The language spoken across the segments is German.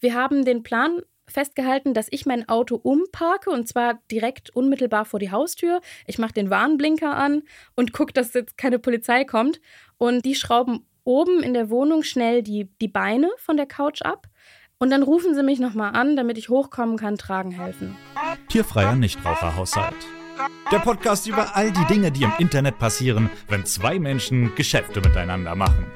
Wir haben den Plan festgehalten, dass ich mein Auto umparke und zwar direkt unmittelbar vor die Haustür. Ich mache den Warnblinker an und gucke, dass jetzt keine Polizei kommt und die schrauben oben in der Wohnung schnell die, die Beine von der Couch ab. Und dann rufen sie mich nochmal an, damit ich hochkommen kann, tragen helfen. Tierfreier Nichtraucherhaushalt. Der Podcast über all die Dinge, die im Internet passieren, wenn zwei Menschen Geschäfte miteinander machen.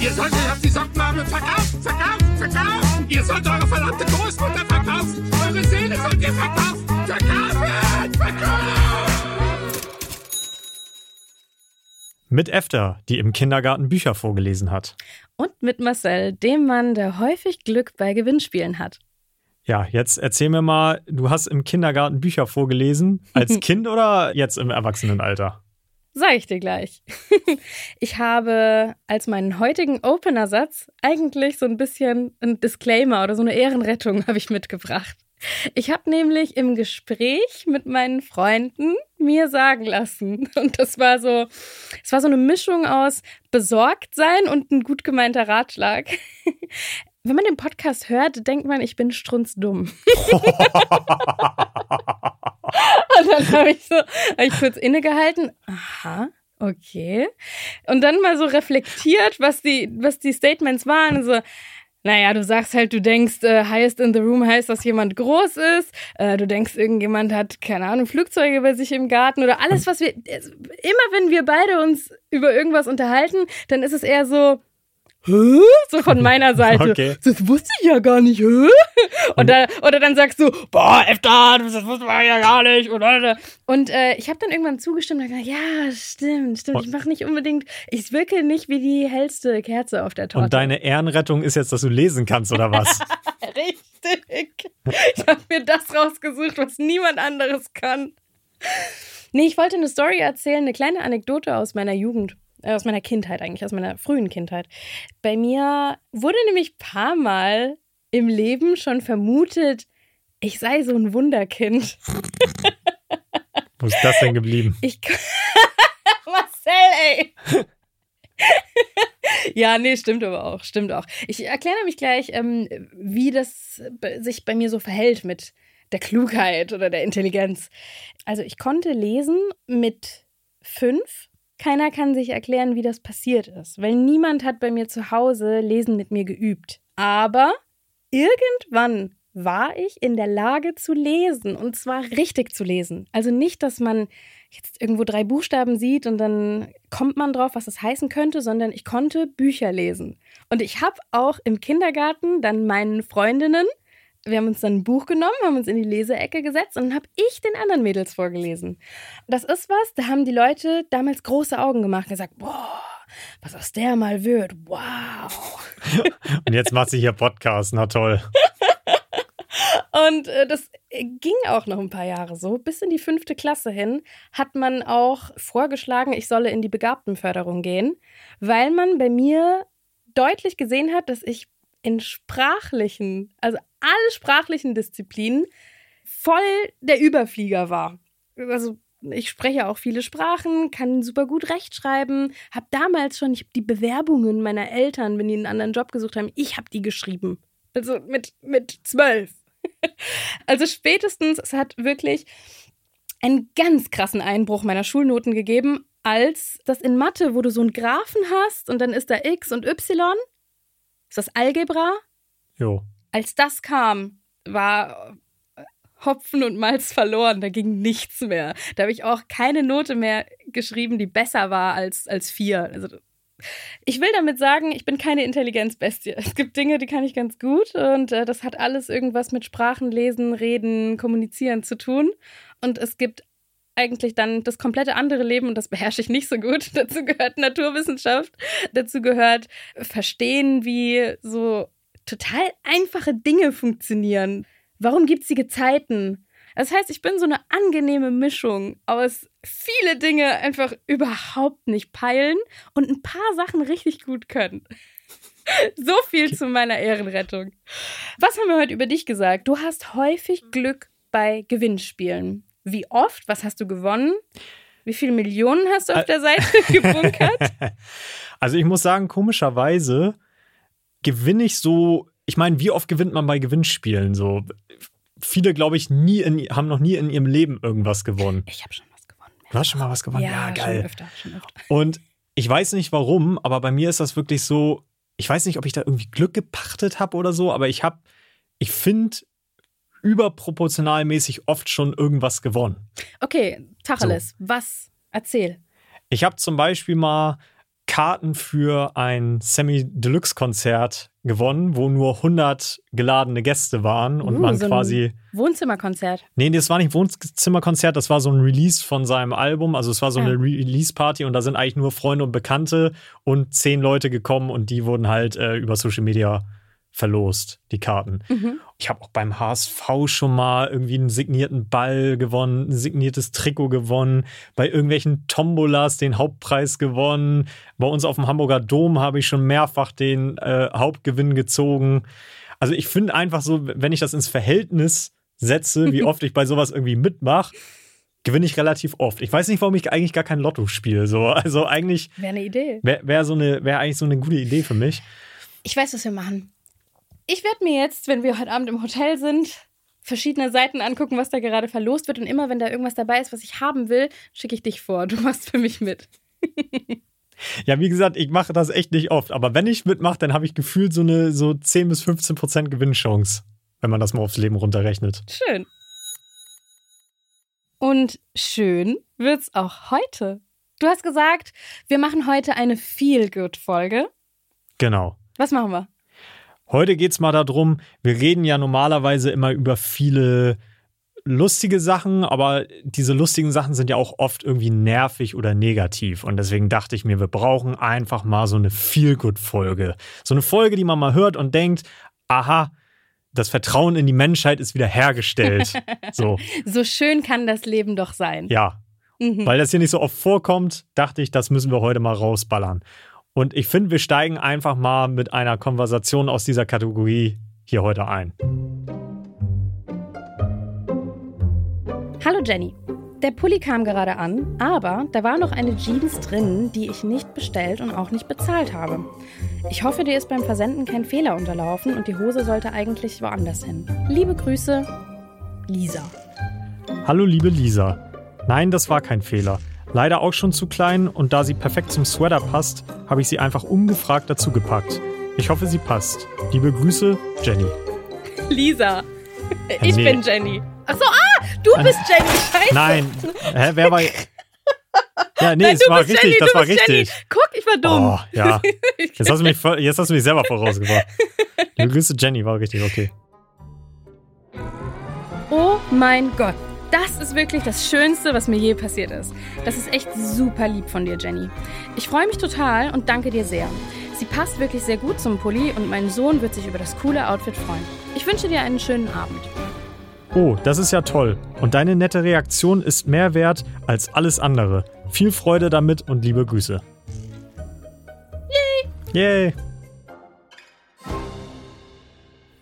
Ihr sollt euch auf die Sockenmarmel verkaufen, verkaufen, verkaufen. Ihr sollt eure verdammte Großmutter verkaufen. Eure Seele sollt ihr verkaufen. Verkaufen, verkaufen. Mit Efter, die im Kindergarten Bücher vorgelesen hat. Und mit Marcel, dem Mann, der häufig Glück bei Gewinnspielen hat. Ja, jetzt erzähl mir mal, du hast im Kindergarten Bücher vorgelesen, als Kind oder jetzt im Erwachsenenalter? Sag ich dir gleich. Ich habe als meinen heutigen Opener-Satz eigentlich so ein bisschen ein Disclaimer oder so eine Ehrenrettung habe ich mitgebracht. Ich habe nämlich im Gespräch mit meinen Freunden mir sagen lassen und das war so, es war so eine Mischung aus besorgt sein und ein gut gemeinter Ratschlag. Wenn man den Podcast hört, denkt man, ich bin strunzdumm. Und dann habe ich so, hab ich kurz innegehalten. Aha, okay. Und dann mal so reflektiert, was die, was die Statements waren. So, naja, du sagst halt, du denkst, äh, highest in the room heißt, dass jemand groß ist. Äh, du denkst, irgendjemand hat, keine Ahnung, Flugzeuge bei sich im Garten oder alles, was wir. Immer wenn wir beide uns über irgendwas unterhalten, dann ist es eher so, Hä? So von meiner Seite. Okay. Das wusste ich ja gar nicht. Hä? Und da, oder dann sagst du, boah, Efta, das wusste man ja gar nicht. Oder, und äh, ich habe dann irgendwann zugestimmt und gesagt, ja, stimmt, stimmt. Ich mache nicht unbedingt, ich wirke nicht wie die hellste Kerze auf der Torte. Und deine Ehrenrettung ist jetzt, dass du lesen kannst, oder was? Richtig. Ich habe mir das rausgesucht, was niemand anderes kann. Nee, ich wollte eine Story erzählen, eine kleine Anekdote aus meiner Jugend aus meiner Kindheit eigentlich, aus meiner frühen Kindheit. Bei mir wurde nämlich ein paar Mal im Leben schon vermutet, ich sei so ein Wunderkind. Wo ist das denn geblieben? Ich Marcel, ey. ja, nee, stimmt aber auch, stimmt auch. Ich erkläre nämlich gleich, ähm, wie das sich bei mir so verhält mit der Klugheit oder der Intelligenz. Also ich konnte lesen mit fünf keiner kann sich erklären, wie das passiert ist, weil niemand hat bei mir zu Hause Lesen mit mir geübt. Aber irgendwann war ich in der Lage zu lesen und zwar richtig zu lesen. Also nicht, dass man jetzt irgendwo drei Buchstaben sieht und dann kommt man drauf, was das heißen könnte, sondern ich konnte Bücher lesen. Und ich habe auch im Kindergarten dann meinen Freundinnen wir haben uns dann ein Buch genommen, haben uns in die Leseecke gesetzt und dann habe ich den anderen Mädels vorgelesen. Das ist was, da haben die Leute damals große Augen gemacht und gesagt, boah, was aus der mal wird, wow. und jetzt macht sie hier Podcast, na toll. Und äh, das ging auch noch ein paar Jahre so. Bis in die fünfte Klasse hin hat man auch vorgeschlagen, ich solle in die Begabtenförderung gehen, weil man bei mir deutlich gesehen hat, dass ich in sprachlichen, also alle sprachlichen Disziplinen voll der Überflieger war. Also ich spreche auch viele Sprachen, kann super gut rechtschreiben, habe damals schon die Bewerbungen meiner Eltern, wenn die einen anderen Job gesucht haben, ich habe die geschrieben. Also mit, mit zwölf. Also spätestens, es hat wirklich einen ganz krassen Einbruch meiner Schulnoten gegeben, als das in Mathe, wo du so einen Graphen hast und dann ist da X und Y, ist das Algebra? Jo. Als das kam, war Hopfen und Malz verloren, da ging nichts mehr. Da habe ich auch keine Note mehr geschrieben, die besser war als, als vier. Also, ich will damit sagen, ich bin keine Intelligenzbestie. Es gibt Dinge, die kann ich ganz gut und äh, das hat alles irgendwas mit Sprachen, Lesen, Reden, Kommunizieren zu tun. Und es gibt eigentlich dann das komplette andere Leben und das beherrsche ich nicht so gut. Dazu gehört Naturwissenschaft, dazu gehört Verstehen, wie so total einfache Dinge funktionieren. Warum gibt es die Gezeiten? Das heißt, ich bin so eine angenehme Mischung aus viele Dinge einfach überhaupt nicht peilen und ein paar Sachen richtig gut können. So viel zu meiner Ehrenrettung. Was haben wir heute über dich gesagt? Du hast häufig Glück bei Gewinnspielen. Wie oft? Was hast du gewonnen? Wie viele Millionen hast du auf der Seite gebunkert? Also ich muss sagen, komischerweise gewinne ich so, ich meine, wie oft gewinnt man bei Gewinnspielen so? Viele, glaube ich, nie in, haben noch nie in ihrem Leben irgendwas gewonnen. Ich habe schon was gewonnen. Du hast schon mal was gewonnen? Ja, geil. Schon öfter, schon öfter. Und ich weiß nicht warum, aber bei mir ist das wirklich so, ich weiß nicht, ob ich da irgendwie Glück gepachtet habe oder so, aber ich habe, ich finde, überproportional mäßig oft schon irgendwas gewonnen. Okay, Tacheles, was? Erzähl. Ich habe zum Beispiel mal Karten für ein Semi-Deluxe-Konzert gewonnen, wo nur 100 geladene Gäste waren und Uh, man so quasi. Wohnzimmerkonzert. Nee, das war nicht Wohnzimmerkonzert, das war so ein Release von seinem Album. Also es war so Ah. eine Release-Party und da sind eigentlich nur Freunde und Bekannte und zehn Leute gekommen und die wurden halt äh, über Social Media verlost, die Karten. Mhm. Ich habe auch beim HSV schon mal irgendwie einen signierten Ball gewonnen, ein signiertes Trikot gewonnen, bei irgendwelchen Tombolas den Hauptpreis gewonnen. Bei uns auf dem Hamburger Dom habe ich schon mehrfach den äh, Hauptgewinn gezogen. Also ich finde einfach so, wenn ich das ins Verhältnis setze, wie oft ich bei sowas irgendwie mitmache, gewinne ich relativ oft. Ich weiß nicht, warum ich eigentlich gar kein Lotto spiele. So. Also eigentlich Wäre eine Idee. wäre wär so eine, wäre eigentlich so eine gute Idee für mich. Ich weiß, was wir machen. Ich werde mir jetzt, wenn wir heute Abend im Hotel sind, verschiedene Seiten angucken, was da gerade verlost wird. Und immer, wenn da irgendwas dabei ist, was ich haben will, schicke ich dich vor. Du machst für mich mit. Ja, wie gesagt, ich mache das echt nicht oft. Aber wenn ich mitmache, dann habe ich gefühlt so eine so 10 bis 15 Prozent Gewinnchance, wenn man das mal aufs Leben runterrechnet. Schön. Und schön wird's auch heute. Du hast gesagt, wir machen heute eine Feel-Good-Folge. Genau. Was machen wir? Heute geht's mal darum, wir reden ja normalerweise immer über viele lustige Sachen, aber diese lustigen Sachen sind ja auch oft irgendwie nervig oder negativ. Und deswegen dachte ich mir, wir brauchen einfach mal so eine Feel-Good-Folge. So eine Folge, die man mal hört und denkt, aha, das Vertrauen in die Menschheit ist wieder hergestellt. so, So schön kann das Leben doch sein. ja. Mhm. Weil das hier nicht so oft vorkommt, dachte ich, das müssen wir heute mal rausballern. Und ich finde, wir steigen einfach mal mit einer Konversation aus dieser Kategorie hier heute ein. Hallo Jenny. Der Pulli kam gerade an, aber da war noch eine Jeans drin, die ich nicht bestellt und auch nicht bezahlt habe. Ich hoffe, dir ist beim Versenden kein Fehler unterlaufen und die Hose sollte eigentlich woanders hin. Liebe Grüße, Lisa. Hallo liebe Lisa. Nein, das war kein Fehler. Leider auch schon zu klein und da sie perfekt zum Sweater passt, habe ich sie einfach ungefragt dazu gepackt. Ich hoffe, sie passt. Liebe Grüße, Jenny. Lisa. Ich Nee. bin Jenny. Ach so, ah, du bist Jenny. Scheiße. Nein. Hä, wer war. Ja, nee, Nein, es war richtig, Jenny, das war richtig. Jenny. Guck, ich war dumm. Oh, ja. Jetzt hast du mich, jetzt hast du mich selber vorausgebracht. Liebe Grüße, Jenny, war richtig, okay. Oh mein Gott. Das ist wirklich das Schönste, was mir je passiert ist. Das ist echt super lieb von dir, Jenny. Ich freue mich total und danke dir sehr. Sie passt wirklich sehr gut zum Pulli und mein Sohn wird sich über das coole Outfit freuen. Ich wünsche dir einen schönen Abend. Oh, das ist ja toll. Und deine nette Reaktion ist mehr wert als alles andere. Viel Freude damit und liebe Grüße. Yay! Yay!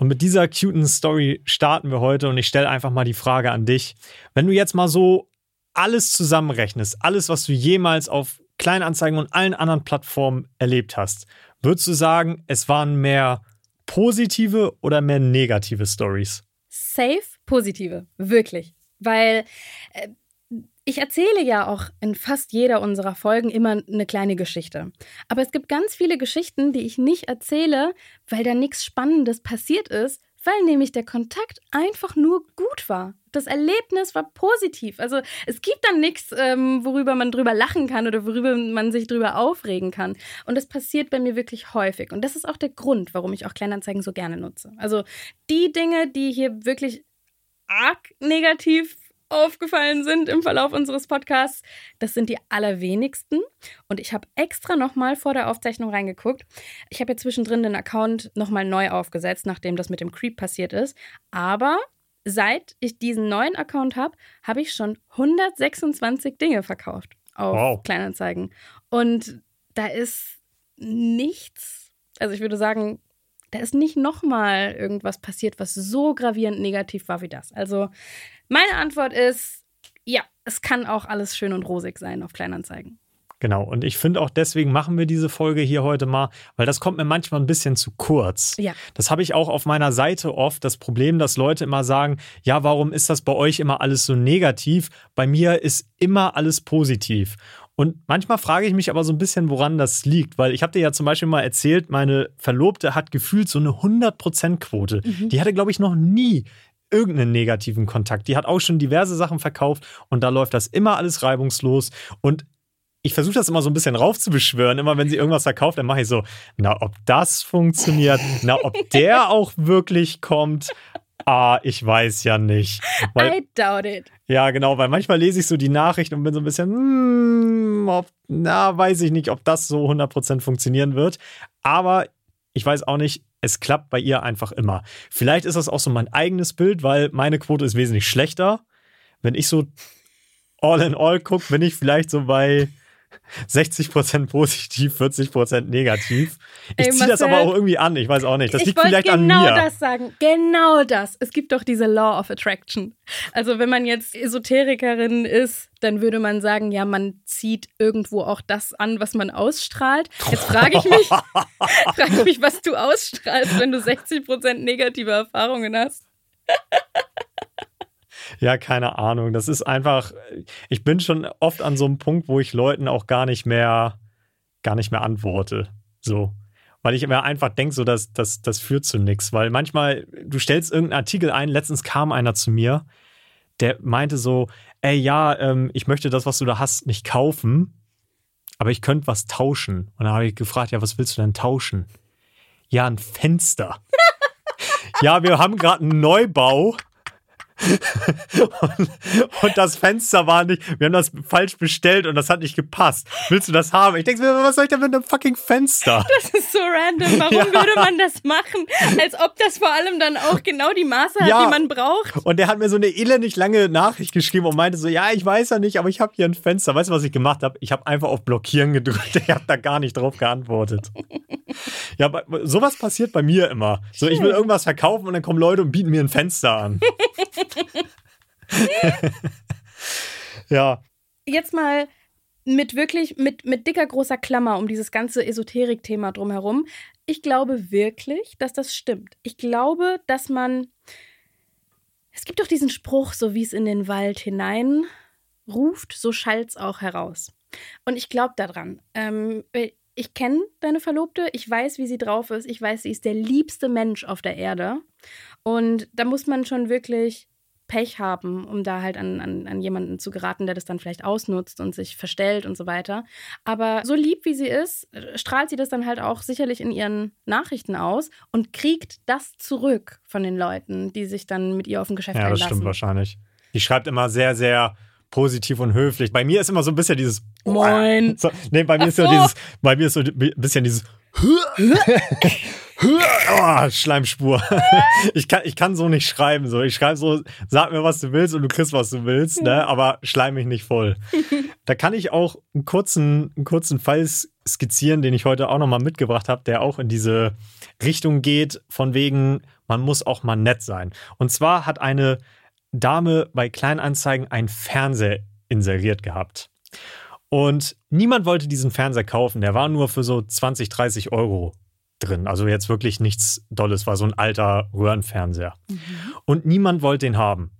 Und mit dieser cuten Story starten wir heute und ich stelle einfach mal die Frage an dich. Wenn du jetzt mal so alles zusammenrechnest, alles, was du jemals auf Kleinanzeigen und allen anderen Plattformen erlebt hast, würdest du sagen, es waren mehr positive oder mehr negative Stories? Safe positive, wirklich. Weil äh, ich erzähle ja auch in fast jeder unserer Folgen immer eine kleine Geschichte. Aber es gibt ganz viele Geschichten, die ich nicht erzähle, weil da nichts Spannendes passiert ist, weil nämlich der Kontakt einfach nur gut war. Das Erlebnis war positiv. Also es gibt dann nichts, ähm, worüber man drüber lachen kann oder worüber man sich drüber aufregen kann. Und das passiert bei mir wirklich häufig. Und das ist auch der Grund, warum ich auch Kleinanzeigen so gerne nutze. Also die Dinge, die hier wirklich arg negativ aufgefallen sind im Verlauf unseres Podcasts. Das sind die allerwenigsten. Und ich habe extra nochmal vor der Aufzeichnung reingeguckt. Ich habe ja zwischendrin den Account nochmal neu aufgesetzt, nachdem das mit dem Creep passiert ist. Aber seit ich diesen neuen Account habe, habe ich schon 126 Dinge verkauft auf wow. Kleinanzeigen. Und da ist nichts, also ich würde sagen, da ist nicht nochmal irgendwas passiert, was so gravierend negativ war wie das. Also meine Antwort ist, ja, es kann auch alles schön und rosig sein auf Kleinanzeigen. Genau, und ich finde auch deswegen machen wir diese Folge hier heute mal, weil das kommt mir manchmal ein bisschen zu kurz. Ja. Das habe ich auch auf meiner Seite oft, das Problem, dass Leute immer sagen, ja, warum ist das bei euch immer alles so negativ? Bei mir ist immer alles positiv. Und manchmal frage ich mich aber so ein bisschen, woran das liegt, weil ich habe dir ja zum Beispiel mal erzählt, meine Verlobte hat gefühlt so eine 100%-Quote. Mhm. Die hatte, glaube ich, noch nie irgendeinen negativen Kontakt. Die hat auch schon diverse Sachen verkauft und da läuft das immer alles reibungslos. Und ich versuche das immer so ein bisschen raufzubeschwören. Immer wenn sie irgendwas verkauft, dann mache ich so, na, ob das funktioniert, na, ob der auch wirklich kommt. Ah, ich weiß ja nicht. Weil, I doubt it. Ja, genau, weil manchmal lese ich so die Nachricht und bin so ein bisschen, hmm, ob, na, weiß ich nicht, ob das so 100% funktionieren wird. Aber ich weiß auch nicht, es klappt bei ihr einfach immer. Vielleicht ist das auch so mein eigenes Bild, weil meine Quote ist wesentlich schlechter. Wenn ich so all in all gucke, bin ich vielleicht so bei 60% positiv, 40% negativ. Ich ziehe das aber auch irgendwie an, ich weiß auch nicht. Das liegt vielleicht genau an mir. Genau das sagen, genau das. Es gibt doch diese Law of Attraction. Also wenn man jetzt Esoterikerin ist, dann würde man sagen, ja, man zieht irgendwo auch das an, was man ausstrahlt. Jetzt frage ich mich, frage ich mich, was du ausstrahlst, wenn du 60% negative Erfahrungen hast. Ja, keine Ahnung. Das ist einfach, ich bin schon oft an so einem Punkt, wo ich Leuten auch gar nicht mehr, gar nicht mehr antworte. So. Weil ich mir einfach denke, so, dass das, das führt zu nichts. Weil manchmal, du stellst irgendeinen Artikel ein, letztens kam einer zu mir, der meinte so, ey, ja, ähm, ich möchte das, was du da hast, nicht kaufen, aber ich könnte was tauschen. Und dann habe ich gefragt, ja, was willst du denn tauschen? Ja, ein Fenster. ja, wir haben gerade einen Neubau und, und, das Fenster war nicht, wir haben das falsch bestellt und das hat nicht gepasst. Willst du das haben? Ich denke mir, was soll ich denn mit einem fucking Fenster? Das ist so random. Warum ja. würde man das machen? Als ob das vor allem dann auch genau die Maße hat, ja. die man braucht. Und der hat mir so eine elendig lange Nachricht geschrieben und meinte so, ja, ich weiß ja nicht, aber ich habe hier ein Fenster. Weißt du, was ich gemacht habe? Ich habe einfach auf Blockieren gedrückt. Ich habe da gar nicht drauf geantwortet. ja, aber sowas passiert bei mir immer. So, ich will irgendwas verkaufen und dann kommen Leute und bieten mir ein Fenster an. ja. Jetzt mal mit wirklich, mit, mit dicker großer Klammer um dieses ganze Esoterik-Thema drumherum. Ich glaube wirklich, dass das stimmt. Ich glaube, dass man. Es gibt doch diesen Spruch, so wie es in den Wald hinein ruft, so schallt's auch heraus. Und ich glaube daran. Ähm, ich kenne deine Verlobte, ich weiß, wie sie drauf ist, ich weiß, sie ist der liebste Mensch auf der Erde. Und da muss man schon wirklich Pech haben, um da halt an, an, an jemanden zu geraten, der das dann vielleicht ausnutzt und sich verstellt und so weiter. Aber so lieb wie sie ist, strahlt sie das dann halt auch sicherlich in ihren Nachrichten aus und kriegt das zurück von den Leuten, die sich dann mit ihr auf ein Geschäft ja, einlassen. Ja, das stimmt wahrscheinlich. Die schreibt immer sehr, sehr positiv und höflich. Bei mir ist immer so ein bisschen dieses Moin. So, nee, bei mir Ach ist so dieses, bei mir ist so ein bisschen dieses Oh, Schleimspur. Ich kann, ich kann so nicht schreiben. So. Ich schreibe so, sag mir, was du willst und du kriegst, was du willst, ne? aber schleim mich nicht voll. Da kann ich auch einen kurzen, einen kurzen Fall skizzieren, den ich heute auch nochmal mitgebracht habe, der auch in diese Richtung geht, von wegen, man muss auch mal nett sein. Und zwar hat eine Dame bei Kleinanzeigen einen Fernseher inseriert gehabt. Und niemand wollte diesen Fernseher kaufen. Der war nur für so 20, 30 Euro drin. Also jetzt wirklich nichts Dolles, war so ein alter Röhrenfernseher. Mhm. Und niemand wollte den haben.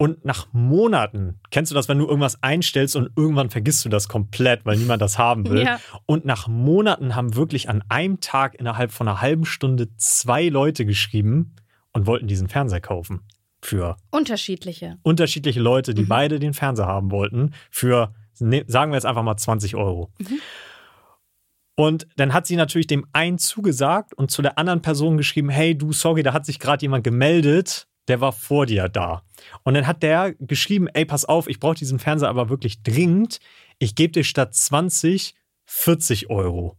Und nach Monaten, kennst du das, wenn du irgendwas einstellst und irgendwann vergisst du das komplett, weil niemand das haben will? Ja. Und nach Monaten haben wirklich an einem Tag innerhalb von einer halben Stunde zwei Leute geschrieben und wollten diesen Fernseher kaufen. Für unterschiedliche. Unterschiedliche Leute, die mhm. beide den Fernseher haben wollten. Für, ne, sagen wir jetzt einfach mal 20 Euro. Mhm. Und dann hat sie natürlich dem einen zugesagt und zu der anderen Person geschrieben, hey du, sorry, da hat sich gerade jemand gemeldet, der war vor dir da. Und dann hat der geschrieben, ey, pass auf, ich brauche diesen Fernseher aber wirklich dringend. Ich gebe dir statt 20 40 Euro.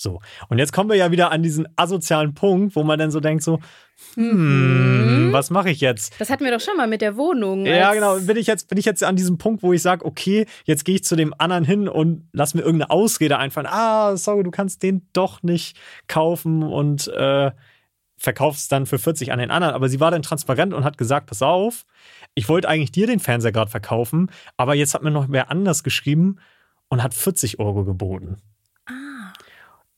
So. Und jetzt kommen wir ja wieder an diesen asozialen Punkt, wo man dann so denkt, so, hm, Mhm. was mache ich jetzt? Das hatten wir doch schon mal mit der Wohnung. Ja, genau. Bin ich jetzt, bin ich jetzt an diesem Punkt, wo ich sage, okay, jetzt gehe ich zu dem anderen hin und lass mir irgendeine Ausrede einfallen. Ah, sorry, du kannst den doch nicht kaufen und äh, verkaufst dann für 40 an den anderen. Aber sie war dann transparent und hat gesagt, pass auf, ich wollte eigentlich dir den Fernseher gerade verkaufen, aber jetzt hat mir noch wer anders geschrieben und hat 40 Euro geboten.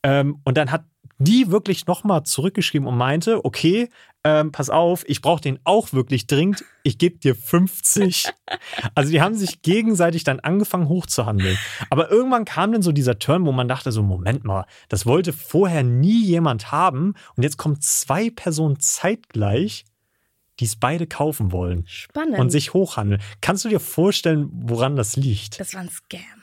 Ähm, und dann hat die wirklich nochmal zurückgeschrieben und meinte, okay, ähm, pass auf, ich brauche den auch wirklich dringend, ich gebe dir 50. also die haben sich gegenseitig dann angefangen hochzuhandeln. Aber irgendwann kam dann so dieser Turn, wo man dachte so, Moment mal, das wollte vorher nie jemand haben und jetzt kommen zwei Personen zeitgleich, die es beide kaufen wollen Spannend. und sich hochhandeln. Kannst du dir vorstellen, woran das liegt? das war ein Scam.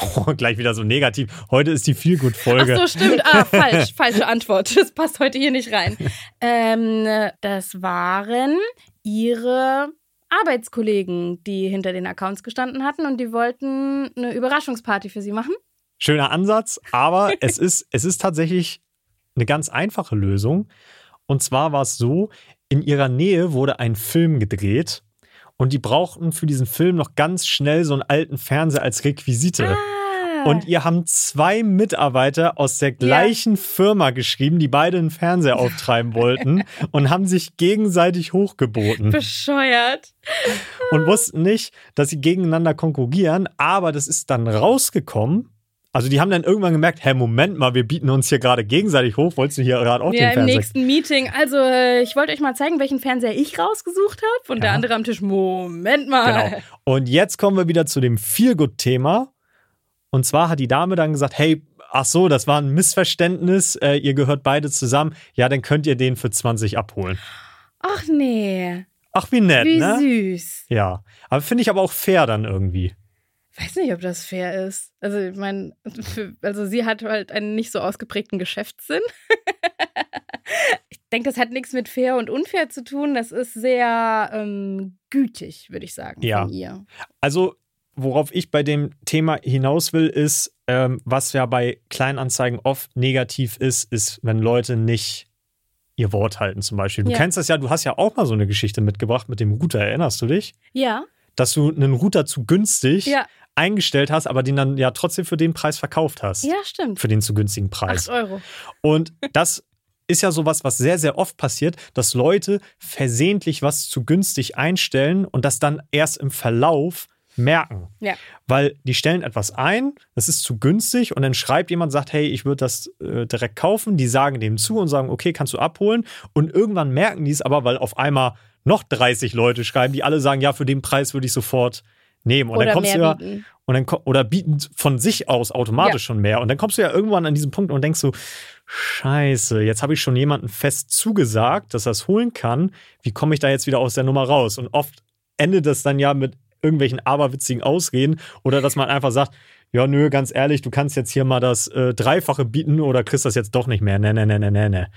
Oh, gleich wieder so negativ. Heute ist die Ach Feelgood-Folge. so, stimmt. Ah, falsch. Falsche Antwort. Das passt heute hier nicht rein. Ähm, das waren ihre Arbeitskollegen, die hinter den Accounts gestanden hatten und die wollten eine Überraschungsparty für sie machen. Schöner Ansatz, aber es ist, es ist tatsächlich eine ganz einfache Lösung. Und zwar war es so, in ihrer Nähe wurde ein Film gedreht und die brauchten für diesen Film noch ganz schnell so einen alten Fernseher als Requisite. Ah. Und ihr haben zwei Mitarbeiter aus der gleichen Firma geschrieben, die beide einen Fernseher auftreiben wollten und haben sich gegenseitig hochgeboten Bescheuert. und wussten nicht, dass sie gegeneinander konkurrieren, aber das ist dann rausgekommen. Also die haben dann irgendwann gemerkt, hä, Moment mal, wir bieten uns hier gerade gegenseitig hoch, wolltest du hier gerade auch Ja, den im Fernseher? nächsten Meeting. Also, äh, ich wollte euch mal zeigen, welchen Fernseher ich rausgesucht habe. Und der Ja. andere am Tisch, Moment mal. Genau. Und jetzt kommen wir wieder zu dem Feelgood-Thema. Und zwar hat die Dame dann gesagt, hey, ach so, das war ein Missverständnis, äh, ihr gehört beide zusammen, ja, dann könnt ihr den für 20 abholen. Ach nee, Ach, wie nett, wie ne? süß. Ja, aber finde ich aber auch fair dann irgendwie. Weiß nicht, ob das fair ist. Also, ich meine, also sie hat halt einen nicht so ausgeprägten Geschäftssinn. ich denke, das hat nichts mit fair und unfair zu tun. Das ist sehr ähm, gütig, würde ich sagen, Ja. von ihr. Also, worauf ich bei dem Thema hinaus will, ist, ähm, was ja bei Kleinanzeigen oft negativ ist, ist, wenn Leute nicht ihr Wort halten zum Beispiel. Du Ja. kennst das ja, du hast ja auch mal so eine Geschichte mitgebracht mit dem Router, erinnerst du dich? Ja, Dass du einen Router zu günstig Ja. eingestellt hast, aber den dann ja trotzdem für den Preis verkauft hast. ja, stimmt. Für den zu günstigen Preis. Acht Euro. Und das ist ja sowas, was sehr, sehr oft passiert, dass Leute versehentlich was zu günstig einstellen und das dann erst im Verlauf merken. Ja. Weil die stellen etwas ein, das ist zu günstig und dann schreibt jemand, sagt, hey, ich würde das äh, direkt kaufen. Die sagen dem zu und sagen, okay, kannst du abholen. Und irgendwann merken die es aber, weil auf einmal noch 30 Leute schreiben, die alle sagen, ja, für den Preis würde ich sofort nehmen. Und Oder dann kommst du ja, bieten. und dann, oder bieten von sich aus automatisch Ja. schon mehr. Und dann kommst du ja irgendwann an diesen Punkt und denkst so, scheiße, jetzt habe ich schon jemanden fest zugesagt, dass er es holen kann. Wie komme ich da jetzt wieder aus der Nummer raus? Und oft endet das dann ja mit irgendwelchen aberwitzigen Ausreden oder dass man einfach sagt, ja, nö, ganz ehrlich, du kannst jetzt hier mal das äh, Dreifache bieten oder kriegst das jetzt doch nicht mehr. Ne, ne, ne, ne, ne, ne.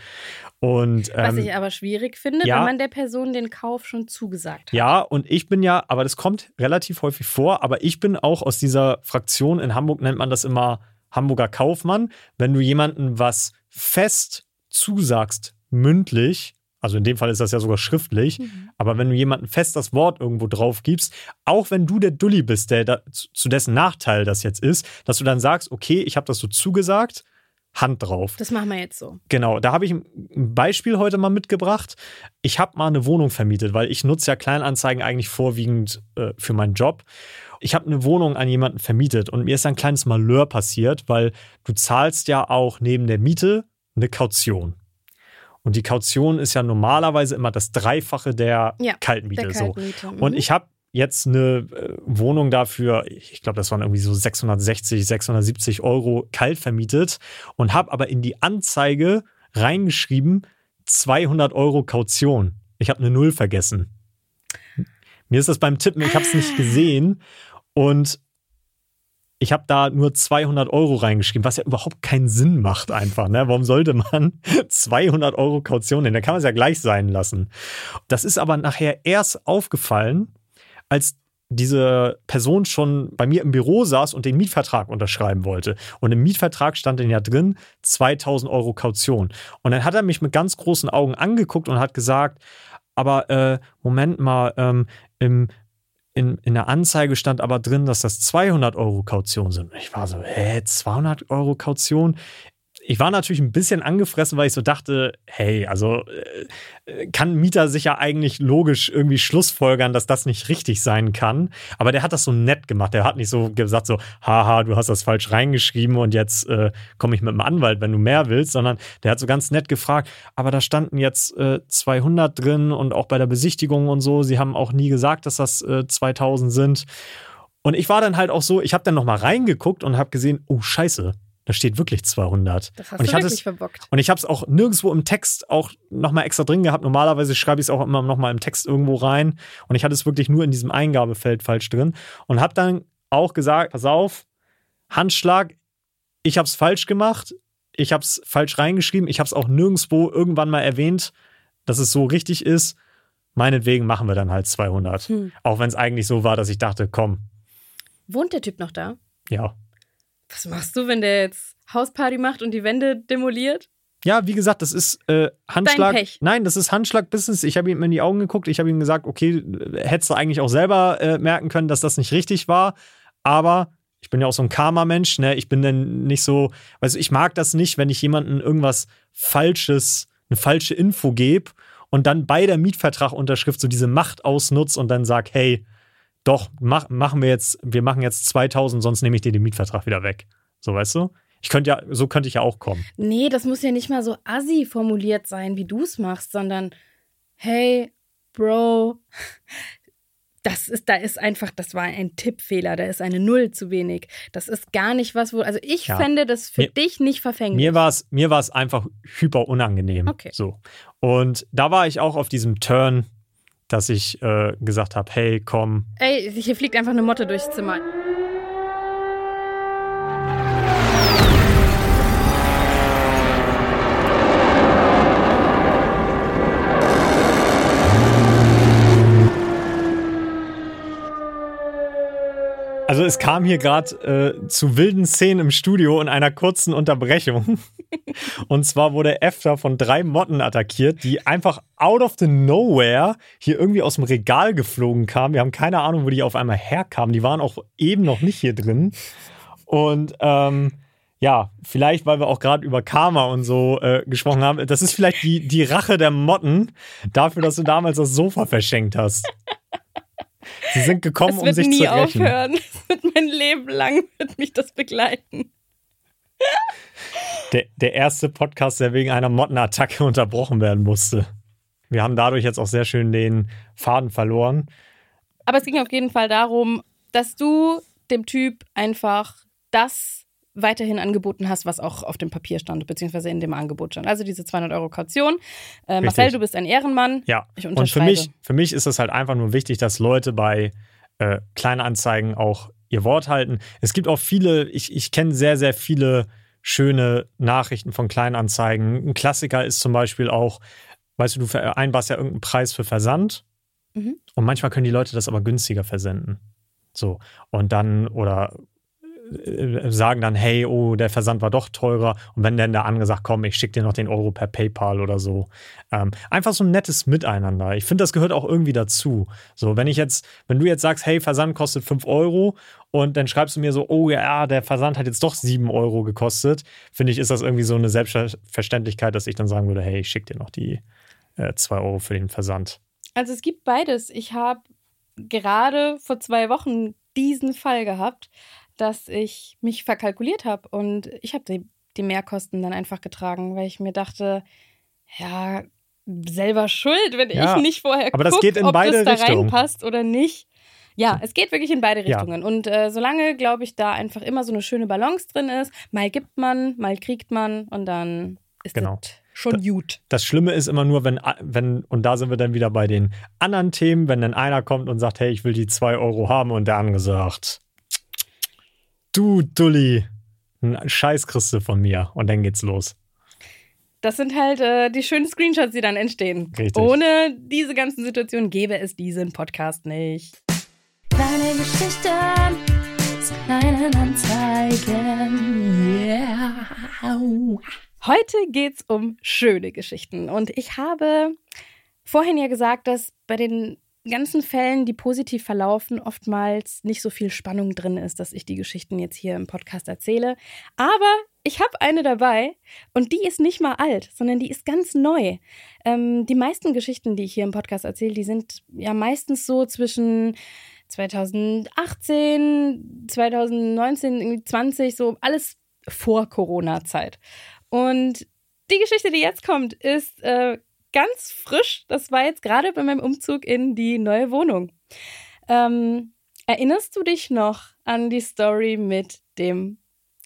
Und Was ähm, ich aber schwierig finde, ja. wenn man der Person den Kauf schon zugesagt hat. ja, und ich bin ja, aber das kommt relativ häufig vor, aber ich bin auch aus dieser Fraktion, in Hamburg nennt man das immer Hamburger Kaufmann. Wenn du jemanden was fest zusagst, mündlich, also in dem Fall ist das ja sogar schriftlich, aber wenn du jemanden fest das Wort irgendwo drauf gibst, auch wenn du der Dulli bist, der da, zu zu dessen Nachteil das jetzt ist, dass du dann sagst, okay, ich habe das so zugesagt, Hand drauf. Das machen wir jetzt so. Genau, da habe ich ein Beispiel heute mal mitgebracht. Ich habe mal eine Wohnung vermietet, weil ich nutze ja Kleinanzeigen eigentlich vorwiegend äh, für meinen Job. Ich habe eine Wohnung an jemanden vermietet und mir ist ein kleines Malheur passiert, weil du zahlst ja auch neben der Miete eine Kaution. Und die Kaution ist ja normalerweise immer das Dreifache der Ja, Kaltmiete. der so. Kaltmiete, mhm. Und ich habe jetzt eine äh, Wohnung dafür, ich glaube, das waren irgendwie so 660, 670 Euro kalt vermietet und habe aber in die Anzeige reingeschrieben 200 Euro Kaution. Ich habe eine Null vergessen. Mir ist das beim Tippen, ich habe es nicht gesehen und ich habe da nur 200 Euro reingeschrieben, was ja überhaupt keinen Sinn macht einfach. Ne? Warum sollte man 200 Euro Kaution nehmen? Da kann man es ja gleich sein lassen. Das ist aber nachher erst aufgefallen, als diese Person schon bei mir im Büro saß und den Mietvertrag unterschreiben wollte. Und im Mietvertrag stand dann ja drin 2000 Euro Kaution. Und dann hat er mich mit ganz großen Augen angeguckt und hat gesagt, aber äh, Moment mal, ähm, im, in, in der Anzeige stand aber drin, dass das 200 Euro Kaution sind. Ich war so, hä, 200 Euro Kaution? Ich war natürlich ein bisschen angefressen, weil ich so dachte, hey, also äh, kann ein Mieter sich ja eigentlich logisch irgendwie schlussfolgern, dass das nicht richtig sein kann. Aber der hat das so nett gemacht. Der hat nicht so gesagt, so, haha, du hast das falsch reingeschrieben und jetzt äh, komme ich mit dem Anwalt, wenn du mehr willst, sondern der hat so ganz nett gefragt, aber da standen jetzt äh, 200 drin und auch bei der Besichtigung und so. Sie haben auch nie gesagt, dass das äh, 2000 sind. Und ich war dann halt auch so, ich habe dann nochmal reingeguckt und habe gesehen, oh Scheiße, da steht wirklich 200. Das hast und ich du wirklich es, verbockt. und ich habe es auch nirgendwo im Text auch nochmal extra drin gehabt. Normalerweise schreibe ich es auch immer nochmal im Text irgendwo rein. Und ich hatte es wirklich nur in diesem Eingabefeld falsch drin. Und habe dann auch gesagt, pass auf, Handschlag, ich habe es falsch gemacht. Ich habe es falsch reingeschrieben. Ich habe es auch nirgendwo irgendwann mal erwähnt, dass es so richtig ist. Meinetwegen machen wir dann halt 200. Hm. Auch wenn es eigentlich so war, dass ich dachte, komm, Wohnt der Typ noch da? ja. Was machst du, wenn der jetzt Hausparty macht und die Wände demoliert? Ja, wie gesagt, das ist äh, Handschlag. Pech. Nein, das ist Handschlag-Business. Ich habe ihm in die Augen geguckt. Ich habe ihm gesagt, okay, hättest du eigentlich auch selber äh, merken können, dass das nicht richtig war. Aber ich bin ja auch so ein Karma-Mensch. Ne? Ich bin dann nicht so, also ich mag das nicht, wenn ich jemandem irgendwas Falsches, eine falsche Info gebe und dann bei der Mietvertragunterschrift so diese Macht ausnutzt und dann sag, hey, doch, mach, machen wir jetzt, wir machen jetzt 2000, sonst nehme ich dir den Mietvertrag wieder weg. So, weißt du? Ich könnte ja, so könnte ich ja auch kommen. Nee, das muss ja nicht mal so assi formuliert sein, wie du es machst, sondern hey, Bro, das ist, da ist einfach, das war ein Tippfehler, da ist eine Null zu wenig. Das ist gar nicht was, wo, also ich Ja. fände das für Mir- dich nicht verfänglich. Mir war es mir war's einfach hyper unangenehm. Okay. So. Und da war ich auch auf diesem Turn, dass ich äh, gesagt habe, hey, komm, Ey, hier fliegt einfach eine Motte durchs Zimmer. Also es kam hier gerade äh, zu wilden Szenen im Studio und einer kurzen Unterbrechung. Und zwar wurde Efter von drei Motten attackiert, die einfach out of the nowhere hier irgendwie aus dem Regal geflogen kamen. Wir haben keine Ahnung, wo die auf einmal herkamen. Die waren auch eben noch nicht hier drin. Und ähm, ja, vielleicht, weil wir auch gerade über Karma und so äh, gesprochen haben. Das ist vielleicht die, die Rache der Motten dafür, dass du damals das Sofa verschenkt hast. Sie sind gekommen, um sich zu rächen. aufhören. Es wird mein Leben lang wird mich das begleiten. Der, der erste Podcast, der wegen einer Mottenattacke unterbrochen werden musste. Wir haben dadurch jetzt auch sehr schön den Faden verloren. Aber es ging auf jeden Fall darum, dass du dem Typ einfach das weiterhin angeboten hast, was auch auf dem Papier stand, beziehungsweise in dem Angebot stand. Also diese 200 Euro Kaution. Äh, Marcel, du bist ein Ehrenmann. Ja, Ich und für unterschreibe. mich, für mich ist es halt einfach nur wichtig, dass Leute bei äh, Kleinanzeigen auch ihr Wort halten. Es gibt auch viele, ich, ich kenne sehr, sehr viele schöne Nachrichten von Kleinanzeigen. Ein Klassiker ist zum Beispiel auch, weißt du, du vereinbarst ja irgendeinen Preis für Versand Mhm. und manchmal können die Leute das aber günstiger versenden. So, und dann, oder sagen dann, hey, oh, der Versand war doch teurer. Und wenn dann der andere sagt, komm, ich schicke dir noch den Euro per PayPal oder so. Ähm, einfach so ein nettes Miteinander. Ich finde, das gehört auch irgendwie dazu. So, wenn ich jetzt, wenn du jetzt sagst, hey, Versand kostet 5 Euro und dann schreibst du mir so, oh ja, der Versand hat jetzt doch 7 Euro gekostet, finde ich, ist das irgendwie so eine Selbstverständlichkeit, dass ich dann sagen würde, hey, ich schicke dir noch die 2 äh, Euro für den Versand. Also es gibt beides. Ich habe gerade vor zwei Wochen diesen Fall gehabt, dass ich mich verkalkuliert habe und ich habe die, die Mehrkosten dann einfach getragen, weil ich mir dachte, ja, selber schuld, wenn ja, ich nicht vorher aber das guck, geht in ob beide das da Richtungen. reinpasst oder nicht. Ja, es geht wirklich in beide Richtungen. Ja. Und äh, solange, glaube ich, da einfach immer so eine schöne Balance drin ist, mal gibt man, mal kriegt man und dann ist genau. das schon das, gut. Das Schlimme ist immer nur, wenn, wenn, und da sind wir dann wieder bei den anderen Themen, wenn dann einer kommt und sagt, hey, ich will die zwei Euro haben und der andere sagt, du Dulli, einen Scheiß kriegst du von mir und dann geht's los. Das sind halt äh, die schönen Screenshots, die dann entstehen. Richtig. Ohne diese ganzen Situationen gäbe es diesen Podcast nicht. Kleine Geschichten zu kleinen Anzeigen. Yeah. Heute geht's um schöne Geschichten. Und ich habe vorhin ja gesagt, dass bei den ganzen Fällen, die positiv verlaufen, oftmals nicht so viel Spannung drin ist, dass ich die Geschichten jetzt hier im Podcast erzähle. Aber ich habe eine dabei und die ist nicht mal alt, sondern die ist ganz neu. Ähm, die meisten Geschichten, die ich hier im Podcast erzähle, die sind ja meistens so zwischen 2018, 2019, 20, so alles vor Corona-Zeit. Und die Geschichte, die jetzt kommt, ist äh, ganz frisch. Das war jetzt gerade bei meinem Umzug in die neue Wohnung. Ähm, erinnerst du dich noch an die Story mit dem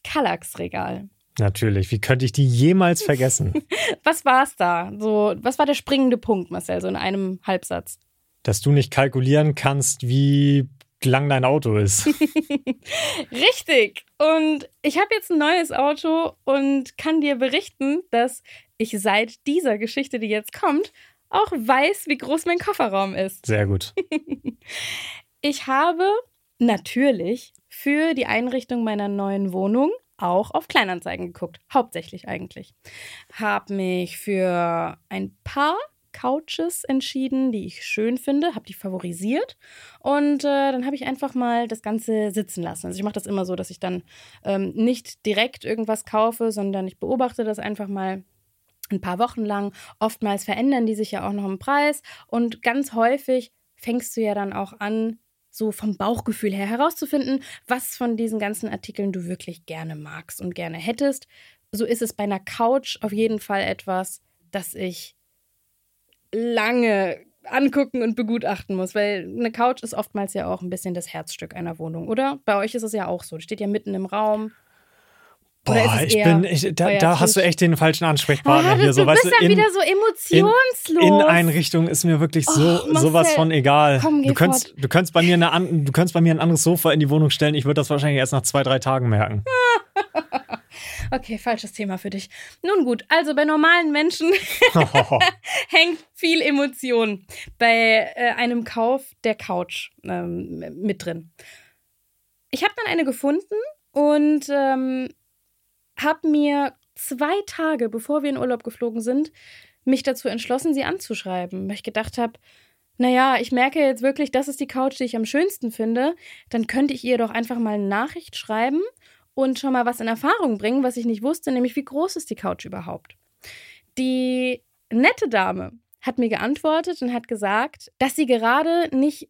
Kallax-Regal? Natürlich. Wie könnte ich die jemals vergessen? was war es da? So, was war der springende Punkt, Marcel, so in einem Halbsatz? Dass du nicht kalkulieren kannst, wie lang dein Auto ist. Richtig. Und ich habe jetzt ein neues Auto und kann dir berichten, dass ich seit dieser Geschichte, die jetzt kommt, auch weiß, wie groß mein Kofferraum ist. Sehr gut. ich habe natürlich für die Einrichtung meiner neuen Wohnung auch auf Kleinanzeigen geguckt. Hauptsächlich eigentlich. Habe mich für ein paar Couches entschieden, die ich schön finde, habe die favorisiert und äh, dann habe ich einfach mal das Ganze sitzen lassen. Also ich mache das immer so, dass ich dann ähm, nicht direkt irgendwas kaufe, sondern ich beobachte das einfach mal ein paar Wochen lang. Oftmals verändern die sich ja auch noch im Preis und ganz häufig fängst du ja dann auch an, so vom Bauchgefühl her herauszufinden, was von diesen ganzen Artikeln du wirklich gerne magst und gerne hättest. So ist es bei einer Couch auf jeden Fall etwas, das ich lange angucken und begutachten muss, weil eine Couch ist oftmals ja auch ein bisschen das Herzstück einer Wohnung, oder? Bei euch ist es ja auch so. Die steht ja mitten im Raum. Boah, ich bin, ich, da, da hast du echt den falschen Ansprechpartner ah, hier. So, du weißt bist du, dann in, wieder so emotionslos. In, Einrichtung ist mir wirklich so Marcel, sowas von egal. komm, geh du könntest, fort. du könntest bei mir eine, du könntest bei mir ein anderes Sofa in die Wohnung stellen. Ich würde das wahrscheinlich erst nach zwei, drei Tagen merken. Okay, falsches Thema für dich. Nun gut, also bei normalen Menschen hängt viel Emotion bei äh, einem Kauf der Couch ähm, mit drin. Ich habe dann eine gefunden und ähm, habe mir zwei Tage, bevor wir in Urlaub geflogen sind, mich dazu entschlossen, sie anzuschreiben, weil ich gedacht habe, naja, ich merke jetzt wirklich, das ist die Couch, die ich am schönsten finde, dann könnte ich ihr doch einfach mal eine Nachricht schreiben und schon mal was in Erfahrung bringen, was ich nicht wusste, nämlich wie groß ist die Couch überhaupt. Die nette Dame hat mir geantwortet und hat gesagt, dass sie gerade nicht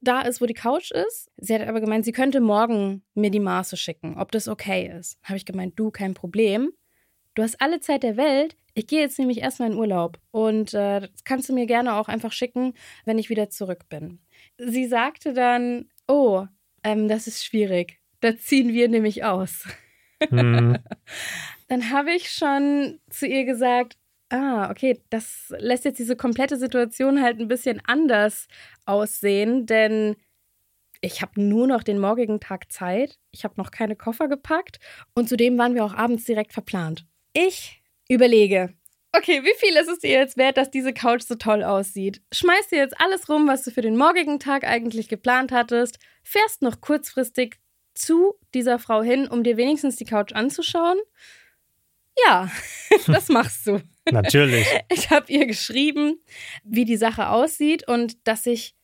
da ist, wo die Couch ist. Sie hat aber gemeint, sie könnte morgen mir die Maße schicken, ob das okay ist. Habe ich gemeint, du, kein Problem. Du hast alle Zeit der Welt. Ich gehe jetzt nämlich erstmal in Urlaub und äh, das kannst du mir gerne auch einfach schicken, wenn ich wieder zurück bin. Sie sagte dann, oh, ähm, das ist schwierig. Da ziehen wir nämlich aus. Hm. Dann habe ich schon zu ihr gesagt, ah, okay, das lässt jetzt diese komplette Situation halt ein bisschen anders aussehen, denn ich habe nur noch den morgigen Tag Zeit. Ich habe noch keine Koffer gepackt und zudem waren wir auch abends direkt verplant. Ich überlege, okay, wie viel ist es dir jetzt wert, dass diese Couch so toll aussieht? Schmeiß dir jetzt alles rum, was du für den morgigen Tag eigentlich geplant hattest, fährst noch kurzfristig zu dieser Frau hin, um dir wenigstens die Couch anzuschauen? Ja, das machst du. Natürlich. Ich habe ihr geschrieben, wie die Sache aussieht und dass ich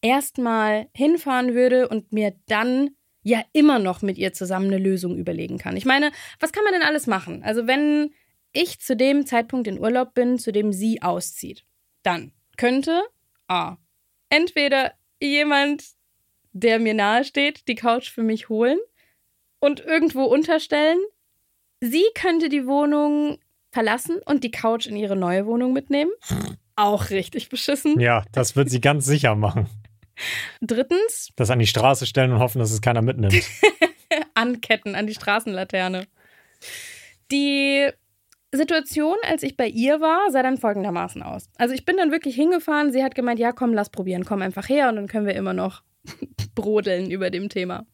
erstmal hinfahren würde und mir dann ja immer noch mit ihr zusammen eine Lösung überlegen kann. Ich meine, was kann man denn alles machen? Also wenn ich zu dem Zeitpunkt in Urlaub bin, zu dem sie auszieht, dann könnte A. Entweder jemand, der mir nahesteht, die Couch für mich holen und irgendwo unterstellen. Sie könnte die Wohnung verlassen und die Couch in ihre neue Wohnung mitnehmen. Auch richtig beschissen. Ja, das wird sie ganz sicher machen. Drittens, Das an die Straße stellen und hoffen, dass es keiner mitnimmt. anketten an die Straßenlaterne. Die Situation, als ich bei ihr war, sah dann folgendermaßen aus. Also ich bin dann wirklich hingefahren, sie hat gemeint, ja komm, lass probieren, komm einfach her und dann können wir immer noch brodeln über dem Thema.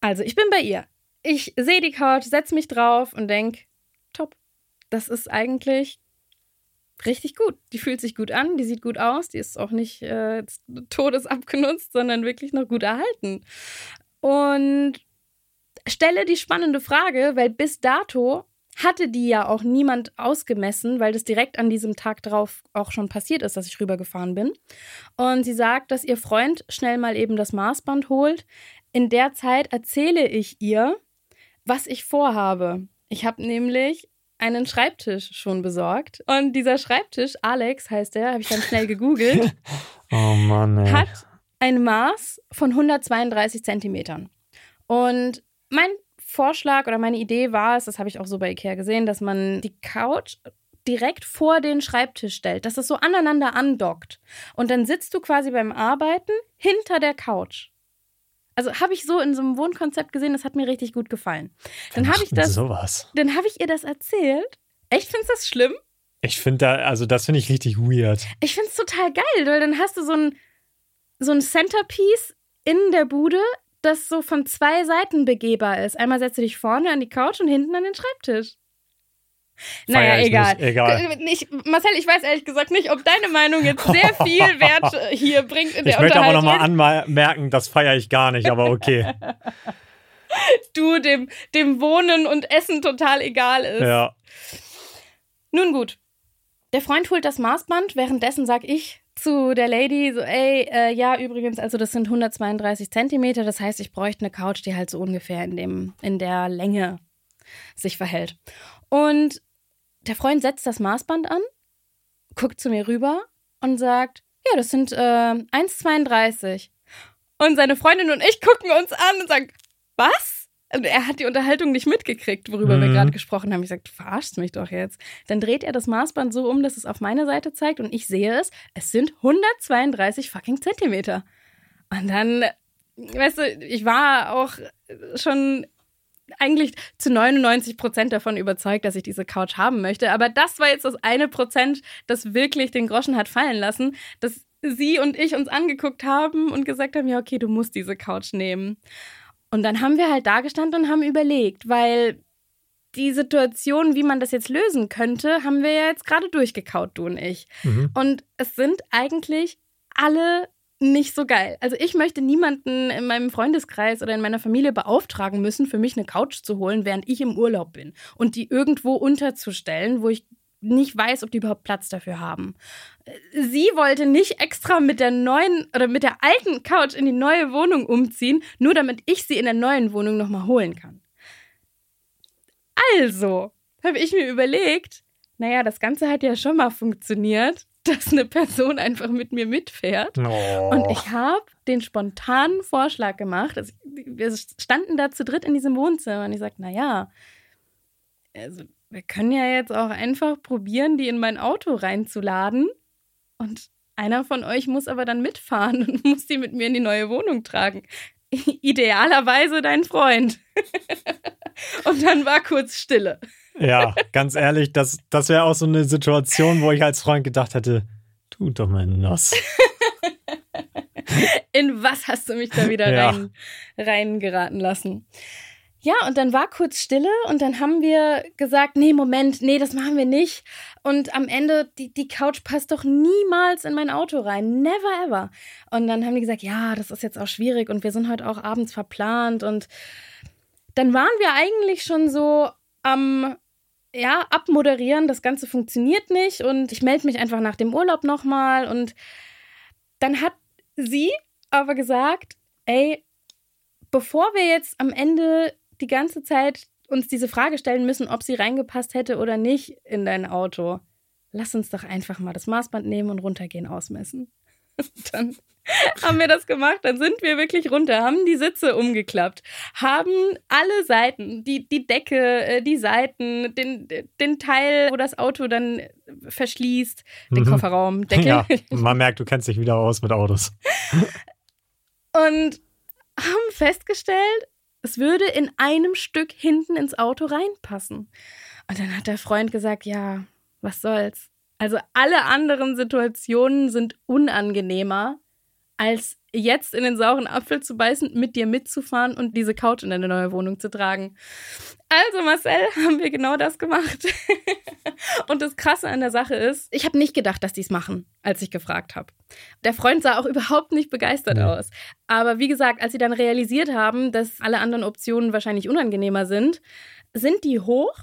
Also ich bin bei ihr. Ich sehe die Couch, setze mich drauf und denke, das ist eigentlich richtig gut. Die fühlt sich gut an, die sieht gut aus, die ist auch nicht äh, todesabgenutzt, sondern wirklich noch gut erhalten. Und stelle die spannende Frage, weil bis dato hatte die ja auch niemand ausgemessen, weil das direkt an diesem Tag drauf auch schon passiert ist, dass ich rübergefahren bin. Und sie sagt, dass ihr Freund schnell mal eben das Maßband holt. In der Zeit erzähle ich ihr, was ich vorhabe. Ich habe nämlich einen Schreibtisch schon besorgt. Und dieser Schreibtisch, Alex heißt er, habe ich dann schnell gegoogelt, Oh Mann, ey. hat ein Maß von 132 Zentimetern. Und mein Vorschlag oder meine Idee war es, das habe ich auch so bei Ikea gesehen, dass man die Couch direkt vor den Schreibtisch stellt, dass es so aneinander andockt. Und dann sitzt du quasi beim Arbeiten hinter der Couch. Also habe ich so in so einem Wohnkonzept gesehen, das hat mir richtig gut gefallen. Dann habe ich das, Sowas. dann habe ich ihr das erzählt. Echt, findest du das schlimm? Ich finde da, also das finde ich richtig weird. Ich finde es total geil, weil dann hast du so ein, so ein Centerpiece in der Bude, das so von zwei Seiten begehbar ist. Einmal setzt du dich vorne an die Couch und hinten an den Schreibtisch. Naja, egal. nicht, egal. Ich, Marcel, ich weiß ehrlich gesagt nicht, ob deine Meinung jetzt sehr viel Wert äh, hier bringt in der Ich möchte aber nochmal anmerken, das feiere ich gar nicht, aber okay. du dem, dem Wohnen und Essen total egal ist. ja. Nun gut. Der Freund holt das Maßband, währenddessen sag ich zu der Lady so, ey, äh, ja, übrigens, also das sind 132 Zentimeter, das heißt, ich bräuchte eine Couch, die halt so ungefähr in, dem, in der Länge sich verhält. Und der Freund setzt das Maßband an, guckt zu mir rüber und sagt, ja, das sind äh, 1,32. Und seine Freundin und ich gucken uns an und sagen, was? Und er hat die Unterhaltung nicht mitgekriegt, worüber wir Mhm. gerade gesprochen haben. Ich sage, du verarschst mich doch jetzt. Dann dreht er das Maßband so um, dass es auf meine Seite zeigt und ich sehe es. Es sind 132 fucking Zentimeter. Und dann, weißt du, ich war auch schon eigentlich zu 99 Prozent davon überzeugt, dass ich diese Couch haben möchte. Aber das war jetzt das eine Prozent, das wirklich den Groschen hat fallen lassen, dass sie und ich uns angeguckt haben und gesagt haben, ja, okay, du musst diese Couch nehmen. Und dann haben wir halt da gestanden und haben überlegt, weil die Situation, wie man das jetzt lösen könnte, haben wir ja jetzt gerade durchgekaut, du und ich. Mhm. Und es sind eigentlich alle nicht so geil. Also ich möchte niemanden in meinem Freundeskreis oder in meiner Familie beauftragen müssen, für mich eine Couch zu holen, während ich im Urlaub bin und die irgendwo unterzustellen, wo ich nicht weiß, ob die überhaupt Platz dafür haben. Sie wollte nicht extra mit der neuen oder mit der alten Couch in die neue Wohnung umziehen, nur damit ich sie in der neuen Wohnung nochmal holen kann. Also habe ich mir überlegt, naja, das Ganze hat ja schon mal funktioniert, dass eine Person einfach mit mir mitfährt. Oh. Und ich habe den spontanen Vorschlag gemacht. Also, wir standen da zu dritt in diesem Wohnzimmer und ich sagte, naja, also wir können ja jetzt auch einfach probieren, die in mein Auto reinzuladen. Und einer von euch muss aber dann mitfahren und muss die mit mir in die neue Wohnung tragen. Idealerweise dein Freund. und dann war kurz Stille. Ja, ganz ehrlich, das, das wäre auch so eine Situation, wo ich als Freund gedacht hätte, tu doch mal Nuss. In was hast du mich da wieder Ja. rein, reingeraten lassen? Ja, und dann war kurz Stille und dann haben wir gesagt, nee, Moment, nee, das machen wir nicht. Und am Ende, die, die Couch passt doch niemals in mein Auto rein. Never ever. Und dann haben die gesagt, ja, das ist jetzt auch schwierig und wir sind heute auch abends verplant. Und dann waren wir eigentlich schon so am, ja, abmoderieren, das Ganze funktioniert nicht und ich melde mich einfach nach dem Urlaub nochmal. Und dann hat sie aber gesagt, ey, bevor wir jetzt am Ende die ganze Zeit uns diese Frage stellen müssen, ob sie reingepasst hätte oder nicht in dein Auto. Lass uns doch einfach mal das Maßband nehmen und runtergehen ausmessen. dann haben wir das gemacht, dann sind wir wirklich runter, haben die Sitze umgeklappt, haben alle Seiten, die, die Decke, äh, die Seiten, den, den Teil, wo das Auto dann verschließt, den mhm. Kofferraum, Deckel. Ja, man merkt, du kennst dich wieder aus mit Autos. und haben festgestellt, es würde in einem Stück hinten ins Auto reinpassen. Und dann hat der Freund gesagt, ja, was soll's. Also alle anderen Situationen sind unangenehmer, als jetzt in den sauren Apfel zu beißen, mit dir mitzufahren und diese Couch in deine neue Wohnung zu tragen. Also Marcel, haben wir genau das gemacht. und das Krasse an der Sache ist, ich habe nicht gedacht, dass die es machen, als ich gefragt habe. Der Freund sah auch überhaupt nicht begeistert ja. aus. Aber wie gesagt, als sie dann realisiert haben, dass alle anderen Optionen wahrscheinlich unangenehmer sind, sind die hoch.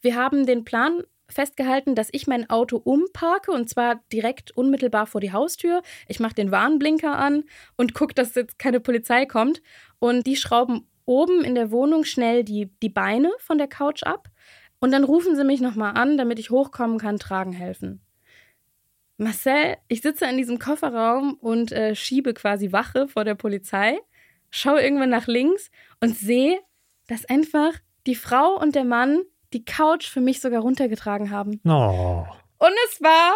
Wir haben den Plan festgehalten, dass ich mein Auto umparke und zwar direkt unmittelbar vor die Haustür. Ich mache den Warnblinker an und gucke, dass jetzt keine Polizei kommt. Und die schrauben oben in der Wohnung schnell die, die Beine von der Couch ab. Und dann rufen sie mich nochmal an, damit ich hochkommen kann, tragen helfen. Marcel, ich sitze in diesem Kofferraum und äh, schiebe quasi Wache vor der Polizei, schaue irgendwann nach links und sehe, dass einfach die Frau und der Mann die Couch für mich sogar runtergetragen haben. Oh. Und es war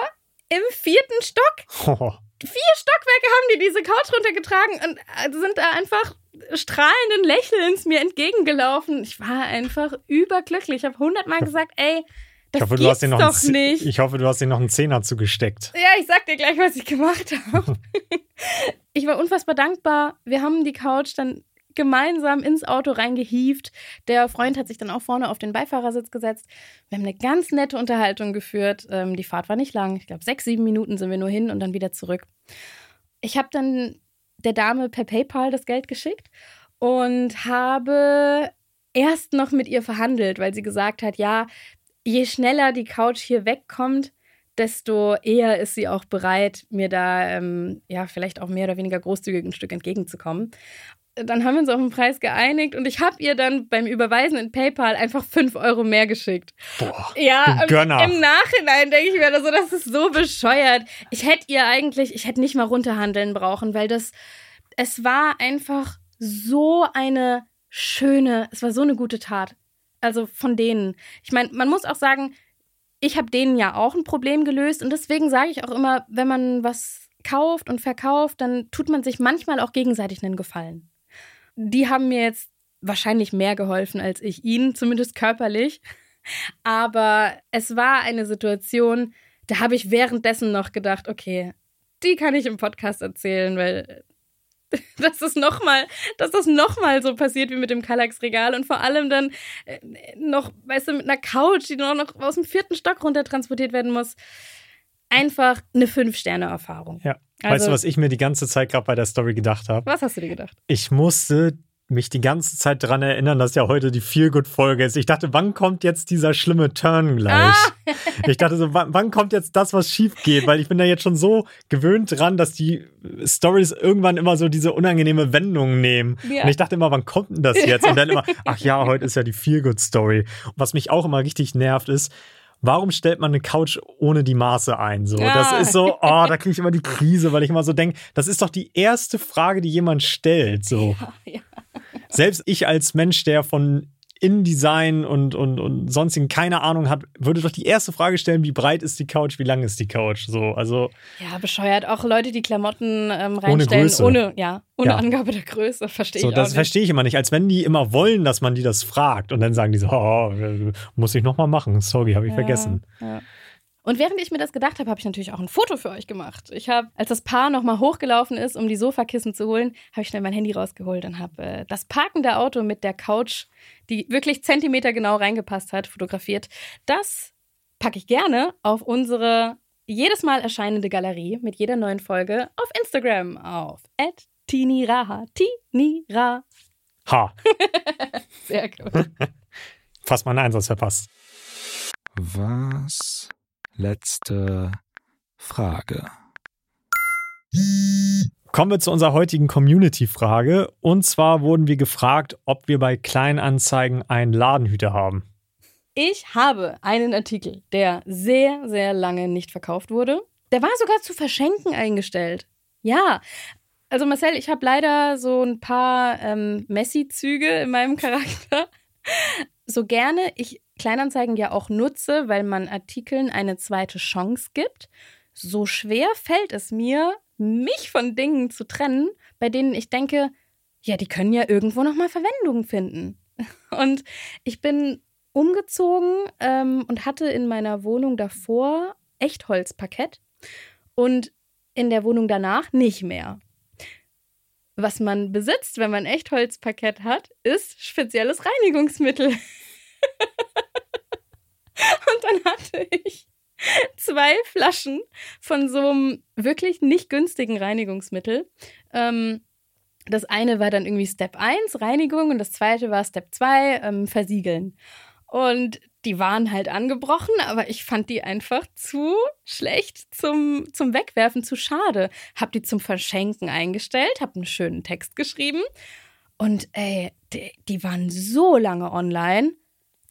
im vierten Stock. Oh. Vier Stockwerke haben die diese Couch runtergetragen und äh, sind da einfach strahlenden Lächelns mir entgegengelaufen. Ich war einfach überglücklich. Ich habe hundertmal gesagt, ey, das ich hoffe, du hast noch doch einen, nicht. Ich hoffe, du hast dir noch einen Zehner zugesteckt. Ja, ich sag dir gleich, was ich gemacht habe. ich war unfassbar dankbar. Wir haben die Couch dann gemeinsam ins Auto reingehieft. Der Freund hat sich dann auch vorne auf den Beifahrersitz gesetzt. Wir haben eine ganz nette Unterhaltung geführt. Ähm, die Fahrt war nicht lang. Ich glaube, sechs, sieben Minuten sind wir nur hin und dann wieder zurück. Ich habe dann der Dame per PayPal das Geld geschickt und habe erst noch mit ihr verhandelt, weil sie gesagt hat, ja, je schneller die Couch hier wegkommt, desto eher ist sie auch bereit, mir da ähm, ja vielleicht auch mehr oder weniger großzügig ein Stück entgegenzukommen dann haben wir uns auf den Preis geeinigt und ich habe ihr dann beim Überweisen in PayPal einfach 5 Euro mehr geschickt. Boah, ja, im, im, Nachhinein denke ich mir so, das ist so bescheuert. Ich hätte ihr eigentlich, ich hätte nicht mal runterhandeln brauchen, weil das, es war einfach so eine schöne, es war so eine gute Tat. Also von denen. Ich meine, man muss auch sagen, ich habe denen ja auch ein Problem gelöst und deswegen sage ich auch immer, wenn man was kauft und verkauft, dann tut man sich manchmal auch gegenseitig einen Gefallen die haben mir jetzt wahrscheinlich mehr geholfen als ich ihnen, zumindest körperlich. Aber es war eine Situation, da habe ich währenddessen noch gedacht, okay, die kann ich im Podcast erzählen, weil dass das nochmal, dass das nochmal so passiert wie mit dem Kallax-Regal und vor allem dann äh, noch, weißt du, mit einer Couch, die noch, noch aus dem vierten Stock runter transportiert werden muss. Einfach eine Fünf-Sterne-Erfahrung. Ja. Also, weißt du, was ich mir die ganze Zeit gerade bei der Story gedacht habe? Was hast du dir gedacht? Ich musste mich die ganze Zeit daran erinnern, dass ja heute die Feel-Good-Folge ist. Ich dachte, wann kommt jetzt dieser schlimme Turn gleich? Ah. Ich dachte so, wann, wann, kommt jetzt das, was schief geht? Weil ich bin da jetzt schon so gewöhnt dran, dass die Stories irgendwann immer so diese unangenehme Wendung nehmen. Ja. Und ich dachte immer, wann kommt denn das jetzt? Und dann immer, ach ja, heute ist ja die Feel-Good-Story. Und was mich auch immer richtig nervt, ist, warum stellt man eine Couch ohne die Maße ein? So, ja. das ist so, oh, da kriege ich immer die Krise, weil ich immer so denke, das ist doch die erste Frage, die jemand stellt. So. Ja, ja. Selbst ich als Mensch, der von InDesign und, und, und sonstigen keine Ahnung hat, würde doch die erste Frage stellen, wie breit ist die Couch, wie lang ist die Couch? So, also. Ja, bescheuert. Auch Leute, die Klamotten ähm, reinstellen, ohne, ohne, ja, ohne ja. Angabe der Größe, verstehe so, ich. So, das verstehe ich immer nicht. Als wenn die immer wollen, dass man die das fragt und dann sagen die so, oh, muss ich nochmal machen. Sorry, habe ich ja, vergessen. Ja. Und während ich mir das gedacht habe, habe ich natürlich auch ein Foto für euch gemacht. Ich habe, als das Paar nochmal hochgelaufen ist, um die Sofakissen zu holen, habe ich schnell mein Handy rausgeholt und habe äh, das parkende Auto mit der Couch, die wirklich zentimetergenau reingepasst hat, fotografiert. Das packe ich gerne auf unsere jedes Mal erscheinende Galerie mit jeder neuen Folge auf Instagram auf @tiniraha. Tinira. Ha, Sehr gut. fast meinen Einsatz verpasst. Was? Letzte Frage. Kommen wir zu unserer heutigen Community-Frage. Und zwar wurden wir gefragt, ob wir bei Kleinanzeigen einen Ladenhüter haben. Ich habe einen Artikel, der sehr, sehr lange nicht verkauft wurde. Der war sogar zu verschenken eingestellt. Ja. Also Marcel, ich habe leider so ein paar ähm, Messi-Züge in meinem Charakter. So gerne ich Kleinanzeigen ja auch nutze, weil man Artikeln eine zweite Chance gibt, so schwer fällt es mir, mich von Dingen zu trennen, bei denen ich denke, ja, die können ja irgendwo nochmal Verwendung finden. Und ich bin umgezogen ähm, und hatte in meiner Wohnung davor Echtholzparkett und in der Wohnung danach nicht mehr. Was man besitzt, wenn man Echtholzparkett hat, ist spezielles Reinigungsmittel. und dann hatte ich zwei Flaschen von so einem wirklich nicht günstigen Reinigungsmittel. Ähm, das eine war dann irgendwie Step 1, Reinigung, und das zweite war Step 2, ähm, Versiegeln. Und die waren halt angebrochen, aber ich fand die einfach zu schlecht zum, zum Wegwerfen, zu schade. Hab die zum Verschenken eingestellt, hab einen schönen Text geschrieben. Und ey, die, die waren so lange online.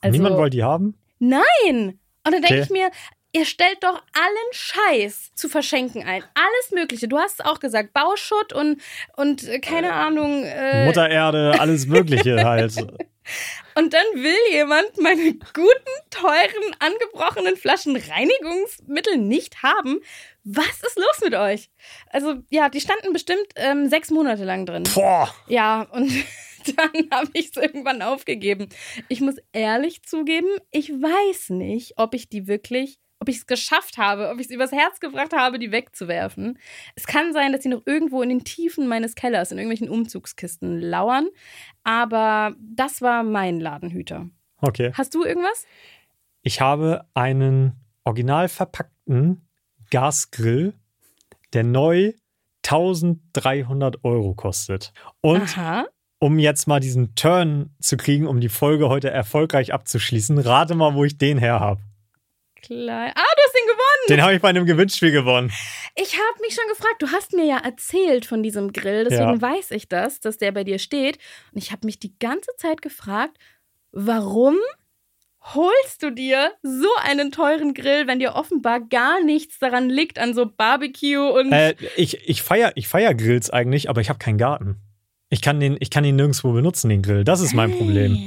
Also, Niemand wollte die haben? Nein! Und dann denke Okay. ich mir, ihr stellt doch allen Scheiß zu verschenken ein. Alles Mögliche. Du hast es auch gesagt, Bauschutt und, und äh, keine Ahnung. Äh, Mutter Erde, alles Mögliche halt. und dann will jemand meine guten, teuren, angebrochenen Flaschen Reinigungsmittel nicht haben. Was ist los mit euch? Also, ja, die standen bestimmt ähm, sechs Monate lang drin. Boah. Ja, und dann habe ich es irgendwann aufgegeben. Ich muss ehrlich zugeben, ich weiß nicht, ob ich die wirklich, ob ich es geschafft habe, ob ich es übers Herz gebracht habe, die wegzuwerfen. Es kann sein, dass sie noch irgendwo in den Tiefen meines Kellers, in irgendwelchen Umzugskisten lauern. Aber das war mein Ladenhüter. Okay. Hast du irgendwas? Ich habe einen original verpackten Gasgrill, der neu 1300 Euro kostet. Und Aha. Um jetzt mal diesen Turn zu kriegen, um die Folge heute erfolgreich abzuschließen, rate mal, wo ich den her habe. Klein. Ah, du hast ihn gewonnen! Den habe ich bei einem Gewinnspiel gewonnen. Ich habe mich schon gefragt, du hast mir ja erzählt von diesem Grill, deswegen Ja. weiß ich das, dass der bei dir steht. Und ich habe mich die ganze Zeit gefragt, warum holst du dir so einen teuren Grill, wenn dir offenbar gar nichts daran liegt an so Barbecue und Äh, ich ich feiere ich feier Grills eigentlich, aber ich habe keinen Garten. Ich kann, den, ich kann ihn nirgendwo benutzen, den Grill. Das ist mein Problem.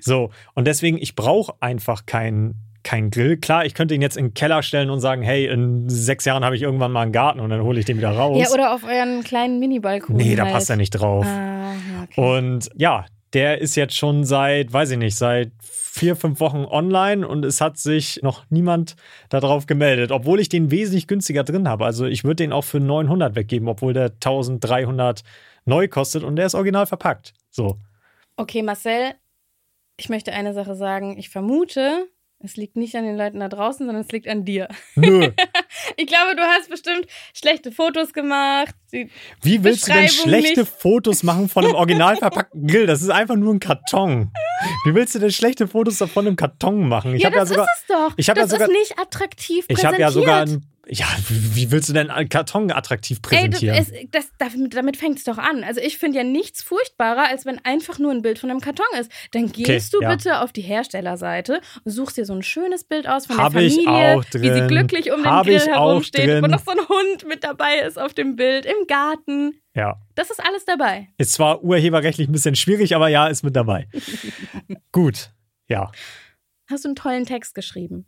So, und deswegen, ich brauche einfach keinen kein Grill. Klar, ich könnte ihn jetzt in den Keller stellen und sagen, hey, in sechs Jahren habe ich irgendwann mal einen Garten und dann hole ich den wieder raus. ja, oder auf euren kleinen Mini-Balkon. nee, da halt. passt er nicht drauf. Ah, okay. Und ja, der ist jetzt schon seit, weiß ich nicht, seit vier, fünf Wochen online und es hat sich noch niemand darauf gemeldet, obwohl ich den wesentlich günstiger drin habe. Also ich würde den auch für 900 weggeben, obwohl der 1300 neu kostet und der ist original verpackt. So. Okay, Marcel, ich möchte eine Sache sagen. Ich vermute, es liegt nicht an den Leuten da draußen, sondern es liegt an dir. Nö. Ich glaube, du hast bestimmt schlechte Fotos gemacht. Wie willst du denn schlechte nicht. Fotos machen von einem original verpackten Grill? Das ist einfach nur ein Karton. Wie willst du denn schlechte Fotos von einem Karton machen? Ich ja, habe ja das sogar, ist es doch. ich hab ja das sogar- ist nicht attraktiv ich präsentiert. habe ja sogar ein, ja, wie willst du denn einen Karton attraktiv Ey, das präsentieren? ist, das, damit, fängt es doch an. Also ich finde ja nichts furchtbarer, als wenn einfach nur ein Bild von einem Karton ist. Dann gehst du ja. bitte auf die Herstellerseite und suchst dir so ein schönes Bild aus von Hab der ich Familie, wie sie glücklich um den Hab Grill ich auch herumsteht, drin. wo noch so ein Hund mit dabei ist auf dem Bild, im Garten. ja. Das ist alles dabei. Ist zwar urheberrechtlich ein bisschen schwierig, aber ja, ist mit dabei. Gut. Ja. Hast du einen tollen Text geschrieben?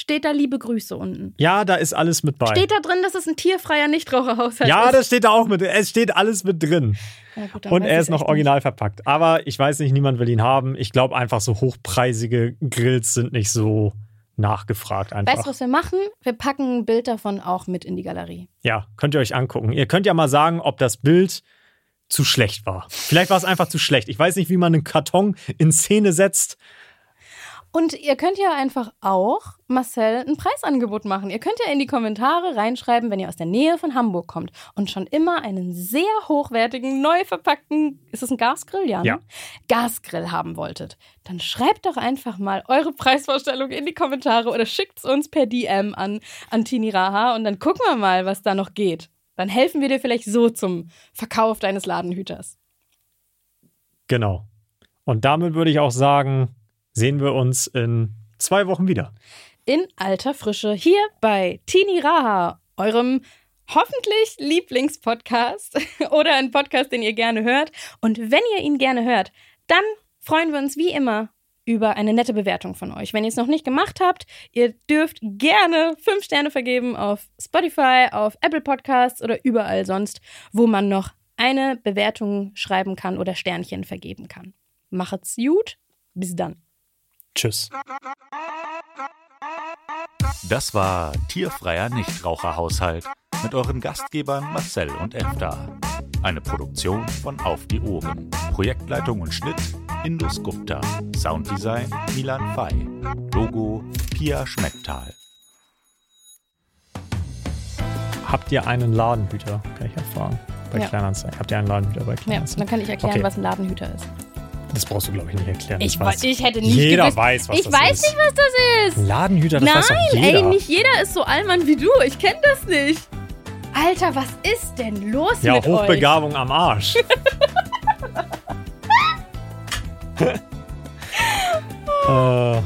Steht da liebe Grüße unten? Ja, da ist alles mit bei. Steht da drin, dass es ein tierfreier Nichtraucherhaushalt ja, ist? das steht da auch mit. Es steht alles mit drin. Ja, gut, Und er ist noch original verpackt. Aber ich weiß nicht, niemand will ihn haben. Ich glaube einfach, so hochpreisige Grills sind nicht so nachgefragt einfach. Weißt du, was wir machen? Wir packen ein Bild davon auch mit in die Galerie. Ja, könnt ihr euch angucken. Ihr könnt ja mal sagen, ob das Bild zu schlecht war. Vielleicht war es einfach zu schlecht. Ich weiß nicht, wie man einen Karton in Szene setzt. Und ihr könnt ja einfach auch Marcel ein Preisangebot machen. Ihr könnt ja in die Kommentare reinschreiben, wenn ihr aus der Nähe von Hamburg kommt und schon immer einen sehr hochwertigen, neu verpackten, ist es ein Gasgrill? Ja. ne? Ja. Gasgrill haben wolltet. Dann schreibt doch einfach mal eure Preisvorstellung in die Kommentare oder schickt es uns per DM an, an Tini Raha und dann gucken wir mal, was da noch geht. Dann helfen wir dir vielleicht so zum Verkauf deines Ladenhüters. Genau. Und damit würde ich auch sagen, sehen wir uns in zwei Wochen wieder. in alter Frische hier bei Tini Raha, eurem hoffentlich Lieblingspodcast oder ein Podcast, den ihr gerne hört. Und wenn ihr ihn gerne hört, dann freuen wir uns wie immer über eine nette Bewertung von euch. Wenn ihr es noch nicht gemacht habt, ihr dürft gerne fünf Sterne vergeben auf Spotify, auf Apple Podcasts oder überall sonst, wo man noch eine Bewertung schreiben kann oder Sternchen vergeben kann. Macht's gut, bis dann. Tschüss. Das war Tierfreier Nichtraucherhaushalt mit euren Gastgebern Marcel und Efta. Eine Produktion von Auf die Ohren. Projektleitung und Schnitt Indus Gupta. Sounddesign Milan Fei. Logo Pia Schmecktal. Habt ihr einen Ladenhüter? Kann ich ja fragen. Bei Ja. Kleinanzeigen. Habt ihr einen Ladenhüter bei Ja, Kleinanzeigen? dann kann ich erklären, Okay. was ein Ladenhüter ist. Das brauchst du, glaube ich, nicht erklären. Ich, weiß- weiß, ich hätte nicht Jeder gewusst. weiß, was ich das weiß ist. nicht, was das ist. Ladenhüter, das weiß doch Nein, jeder. ey, nicht jeder ist so allmann wie du. Ich kenne das nicht. Alter, was ist denn los ja, mit euch? Hochbegabung am Arsch. äh,